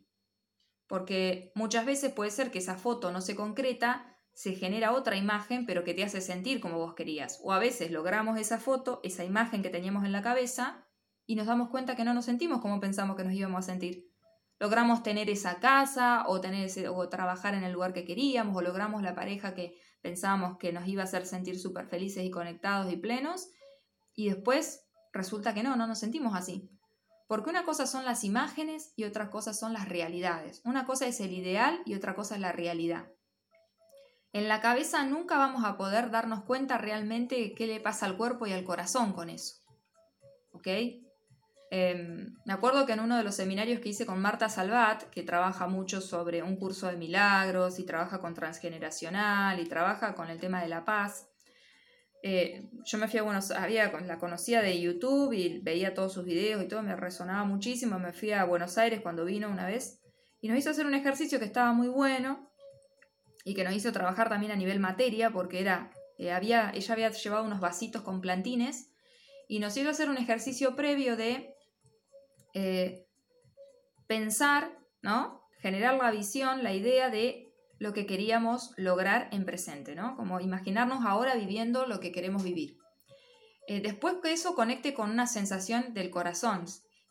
porque muchas veces puede ser que esa foto no se concreta, se genera otra imagen, pero que te hace sentir como vos querías. O a veces logramos esa foto, esa imagen que teníamos en la cabeza, y nos damos cuenta que no nos sentimos como pensamos que nos íbamos a sentir. Logramos tener esa casa, o, tener o trabajar en el lugar que queríamos, o logramos la pareja que pensábamos que nos iba a hacer sentir súper felices y conectados y plenos, y después resulta que no, no nos sentimos así. Porque una cosa son las imágenes y otra cosa son las realidades. Una cosa es el ideal y otra cosa es la realidad. En la cabeza nunca vamos a poder darnos cuenta realmente qué le pasa al cuerpo y al corazón con eso. ¿Ok? Em, me acuerdo que en uno de los seminarios que hice con Marta Salvat, que trabaja mucho sobre un curso de milagros y trabaja con transgeneracional y trabaja con el tema de la paz, eh, yo me fui a Buenos Aires, la conocía de YouTube y veía todos sus videos y todo, me resonaba muchísimo. Me fui a Buenos Aires cuando vino una vez y nos hizo hacer un ejercicio que estaba muy bueno y que nos hizo trabajar también a nivel materia porque era, eh, había, ella había llevado unos vasitos con plantines y nos hizo hacer un ejercicio previo de eh, pensar, ¿no? Generar la visión, la idea de lo que queríamos lograr en presente, ¿no? Como imaginarnos ahora viviendo lo que queremos vivir. Eh, después que eso conecte con una sensación del corazón,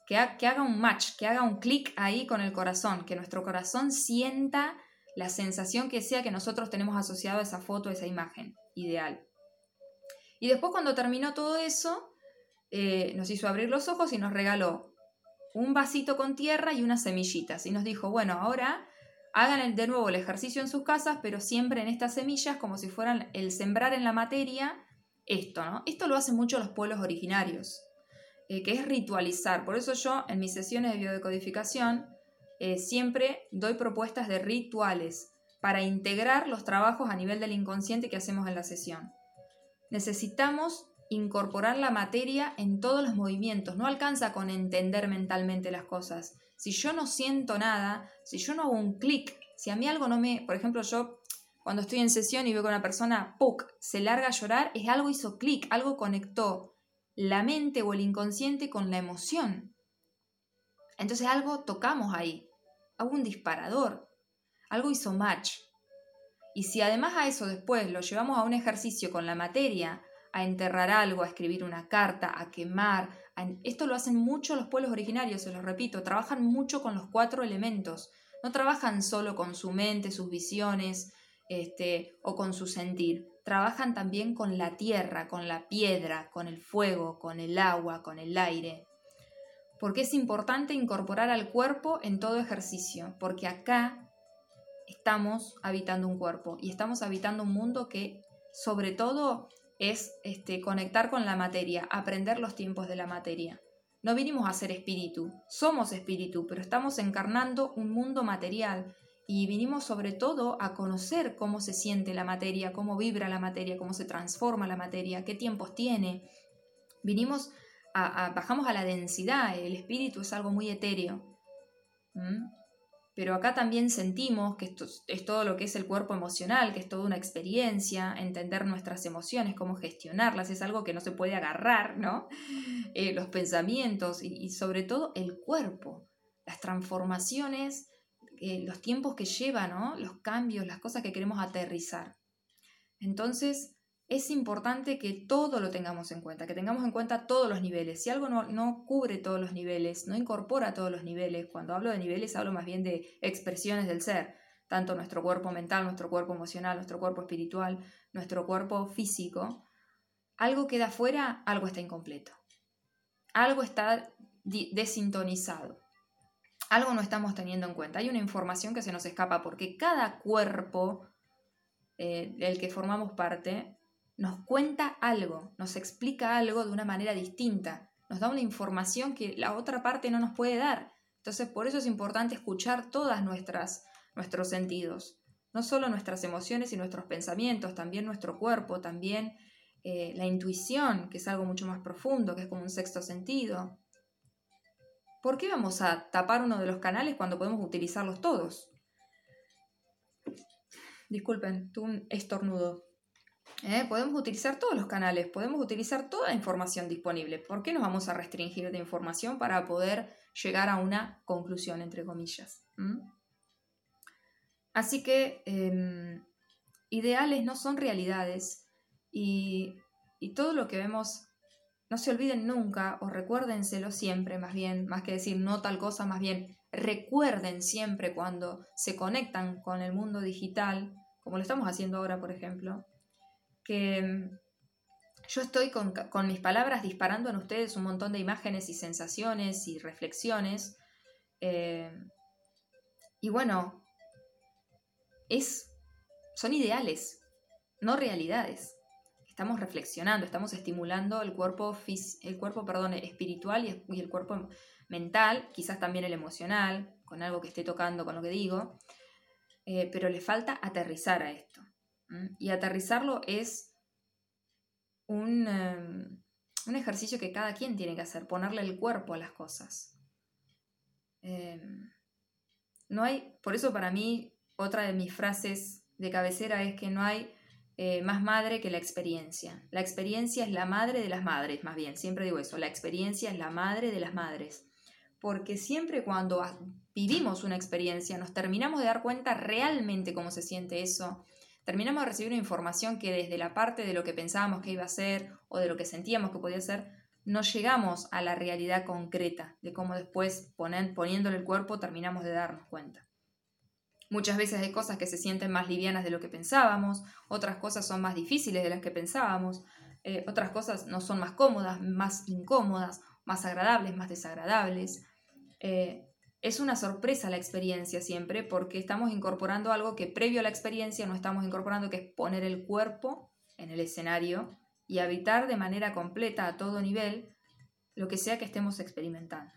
que, que haga un match, que haga un clic ahí con el corazón, que nuestro corazón sienta la sensación que sea que nosotros tenemos asociado a esa foto, a esa imagen ideal. Y después cuando terminó todo eso, eh, nos hizo abrir los ojos y nos regaló un vasito con tierra y unas semillitas. Y nos dijo, bueno, ahora hagan de nuevo el ejercicio en sus casas, pero siempre en estas semillas como si fueran el sembrar en la materia esto, ¿no? Esto lo hacen mucho los pueblos originarios, eh, que es ritualizar. Por eso yo en mis sesiones de biodecodificación eh, siempre doy propuestas de rituales para integrar los trabajos a nivel del inconsciente que hacemos en la sesión. Necesitamos incorporar la materia en todos los movimientos. No alcanza con entender mentalmente las cosas. Si yo no siento nada, si yo no hago un clic, si a mí algo no me... Por ejemplo, yo cuando estoy en sesión y veo que una persona, ¡puc!, se larga a llorar, es algo hizo clic, algo conectó la mente o el inconsciente con la emoción. Entonces algo tocamos ahí, hago un disparador, algo hizo match. Y si además a eso después lo llevamos a un ejercicio con la materia, a enterrar algo, a escribir una carta, a quemar. Esto lo hacen mucho los pueblos originarios, se los repito, trabajan mucho con los cuatro elementos. No trabajan solo con su mente, sus visiones este, o con su sentir. Trabajan también con la tierra, con la piedra, con el fuego, con el agua, con el aire. Porque es importante incorporar al cuerpo en todo ejercicio, porque acá estamos habitando un cuerpo y estamos habitando un mundo que sobre todo es este, conectar con la materia, aprender los tiempos de la materia. No vinimos a ser espíritu, somos espíritu, pero estamos encarnando un mundo material y vinimos sobre todo a conocer cómo se siente la materia, cómo vibra la materia, cómo se transforma la materia, qué tiempos tiene. Vinimos a, bajamos a la densidad, el espíritu es algo muy etéreo. Pero acá también sentimos que esto es todo lo que es el cuerpo emocional, que es toda una experiencia, entender nuestras emociones, cómo gestionarlas, es algo que no se puede agarrar, ¿no? Eh, los pensamientos y, sobre todo el cuerpo, las transformaciones, eh, los tiempos que lleva, ¿no? Los cambios, las cosas que queremos aterrizar. Entonces, es importante que todo lo tengamos en cuenta, que tengamos en cuenta todos los niveles. Si algo no, cubre todos los niveles, no incorpora todos los niveles, cuando hablo de niveles hablo más bien de expresiones del ser, tanto nuestro cuerpo mental, nuestro cuerpo emocional, nuestro cuerpo espiritual, nuestro cuerpo físico, algo queda fuera, algo está incompleto. Algo está desintonizado. Algo no estamos teniendo en cuenta. Hay una información que se nos escapa porque cada cuerpo eh, del que formamos parte nos cuenta algo, nos explica algo de una manera distinta, nos da una información que la otra parte no nos puede dar. Entonces, por eso es importante escuchar todas nuestras nuestros sentidos, no solo nuestras emociones y nuestros pensamientos, también nuestro cuerpo, también eh, la intuición, que es algo mucho más profundo, que es como un sexto sentido. ¿Por qué vamos a tapar uno de los canales cuando podemos utilizarlos todos? Disculpen, tuve un estornudo. ¿Eh? Podemos utilizar todos los canales, podemos utilizar toda la información disponible. ¿Por qué nos vamos a restringir de información para poder llegar a una conclusión, entre comillas? ¿Mm? Así que em, ideales no son realidades y, y todo lo que vemos, no se olviden nunca o recuérdenselo siempre, más bien, más que decir no tal cosa, más bien recuerden siempre cuando se conectan con el mundo digital, como lo estamos haciendo ahora, por ejemplo, que mm, yo estoy con, mis palabras disparando en ustedes un montón de imágenes y sensaciones y reflexiones. Eh, y bueno, es, son ideales, no realidades. Estamos reflexionando, estamos estimulando el cuerpo, el cuerpo perdón, espiritual y, el cuerpo mental, quizás también el emocional, con algo que esté tocando con lo que digo, eh, pero le falta aterrizar a esto. Y aterrizarlo es em, un, ejercicio que cada quien tiene que hacer, ponerle el cuerpo a las cosas. Em, no hay, por eso para mí, otra de mis frases de cabecera es que no hay eh, más madre que la experiencia. La experiencia es la madre de las madres, más bien, siempre digo eso, la experiencia es la madre de las madres. Porque siempre cuando vivimos una experiencia nos terminamos de dar cuenta realmente cómo se siente eso, terminamos de recibir una información que desde la parte de lo que pensábamos que iba a ser o de lo que sentíamos que podía ser, no llegamos a la realidad concreta de cómo después poniéndole el cuerpo terminamos de darnos cuenta. Muchas veces hay cosas que se sienten más livianas de lo que pensábamos, otras cosas son más difíciles de las que pensábamos, eh, otras cosas no son más cómodas, más incómodas, más agradables, más desagradables. eh, es una sorpresa la experiencia siempre porque estamos incorporando algo que previo a la experiencia no estamos incorporando, que es poner el cuerpo en el escenario y habitar de manera completa a todo nivel lo que sea que estemos experimentando.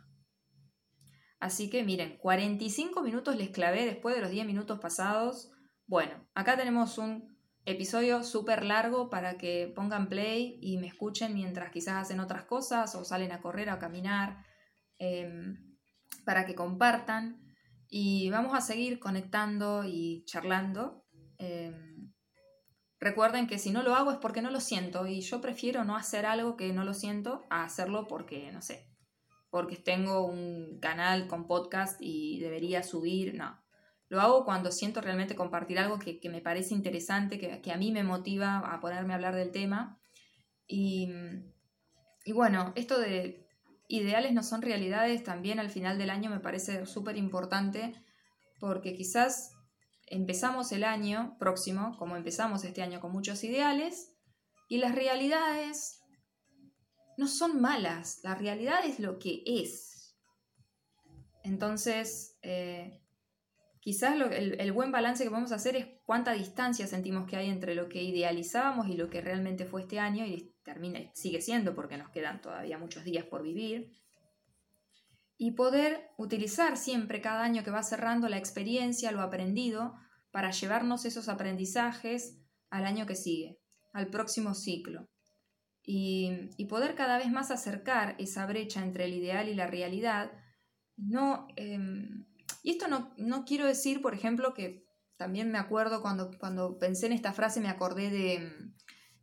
Así que miren, 45 minutos les clavé después de los 10 minutos pasados. Bueno, acá tenemos un episodio súper largo para que pongan play y me escuchen mientras quizás hacen otras cosas o salen a correr o a caminar, em, para que compartan. Y vamos a seguir conectando y charlando. Em, recuerden que si no lo hago es porque no lo siento y yo prefiero no hacer algo que no lo siento a hacerlo porque, no sé, porque tengo un canal con podcast y debería subir, no. Lo hago cuando siento realmente compartir algo que, me parece interesante, que, a mí me motiva a ponerme a hablar del tema. Y, y bueno, esto de ideales no son realidades también al final del año me parece súper importante porque quizás empezamos el año próximo, como empezamos este año con muchos ideales, y las realidades no son malas, la realidad es lo que es. Entonces, eh, Quizás el, buen balance que podemos hacer es cuánta distancia sentimos que hay entre lo que idealizábamos y lo que realmente fue este año termina, sigue siendo porque nos quedan todavía muchos días por vivir. Y poder utilizar siempre cada año que va cerrando la experiencia, lo aprendido, para llevarnos esos aprendizajes al año que sigue, al próximo ciclo. Y, poder cada vez más acercar esa brecha entre el ideal y la realidad, no, em, y esto no, quiero decir, por ejemplo, que también me acuerdo cuando, cuando pensé en esta frase, me acordé de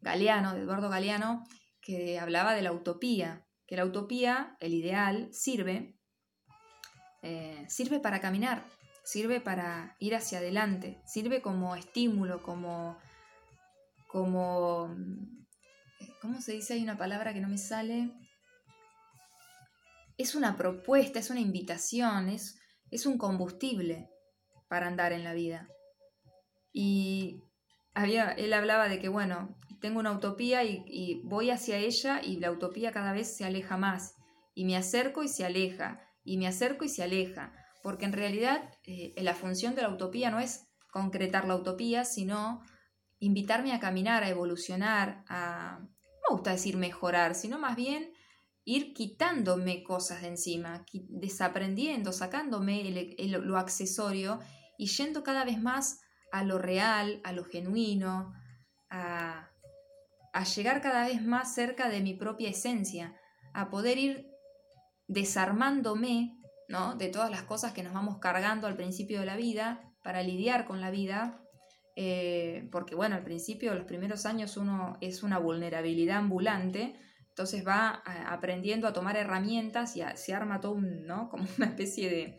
Galeano, de Eduardo Galeano, que hablaba de la utopía, que la utopía, el ideal, sirve, eh, sirve para caminar, sirve para ir hacia adelante, sirve como estímulo, como, como, ¿cómo se dice? Hay una palabra que no me sale. Es una propuesta, es una invitación, es, es un combustible para andar en la vida. Y había, él hablaba de que, bueno, tengo una utopía y, voy hacia ella y la utopía cada vez se aleja más. Y me acerco y se aleja. Y me acerco y se aleja. Porque en realidad eh, la función de la utopía no es concretar la utopía, sino invitarme a caminar, a evolucionar, a... No me gusta decir mejorar, sino más bien ir quitándome cosas de encima, desaprendiendo, sacándome lo accesorio y yendo cada vez más a lo real, a lo genuino, a, a llegar cada vez más cerca de mi propia esencia, a poder ir desarmándome ¿no? de todas las cosas que nos vamos cargando al principio de la vida para lidiar con la vida, eh, porque bueno, al principio, los primeros años uno es una vulnerabilidad ambulante, entonces va aprendiendo a tomar herramientas y se arma todo ¿no? [laughs] como una especie de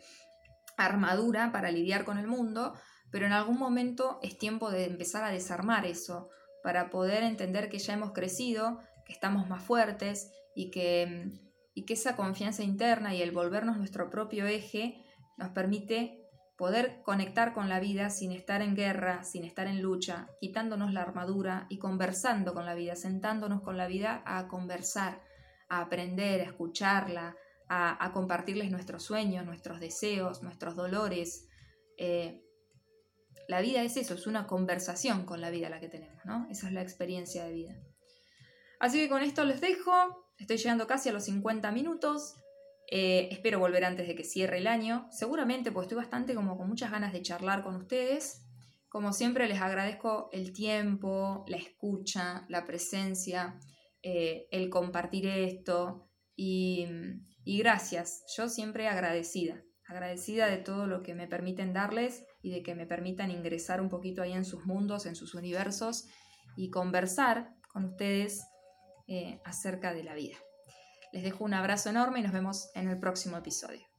armadura para lidiar con el mundo, pero en algún momento es tiempo de empezar a desarmar eso, para poder entender que ya hemos crecido, que estamos más fuertes y que, y que esa confianza interna y el volvernos nuestro propio eje nos permite poder conectar con la vida sin estar en guerra, sin estar en lucha, quitándonos la armadura y conversando con la vida, sentándonos con la vida a conversar, a aprender, a escucharla, a, compartirles nuestros sueños, nuestros deseos, nuestros dolores. Eh, la vida es eso, es una conversación con la vida la que tenemos, ¿no? Esa es la experiencia de vida. Así que con esto les dejo, estoy llegando casi a los 50 minutos. Eh, espero volver antes de que cierre el año. Seguramente, pues estoy bastante como con muchas ganas de charlar con ustedes. Como siempre, les agradezco el tiempo, la escucha, la presencia, eh, el compartir esto y, y gracias. Yo siempre agradecida, agradecida de todo lo que me permiten darles y de que me permitan ingresar un poquito ahí en sus mundos, en sus universos y conversar con ustedes eh, acerca de la vida. Les dejo un abrazo enorme y nos vemos en el próximo episodio.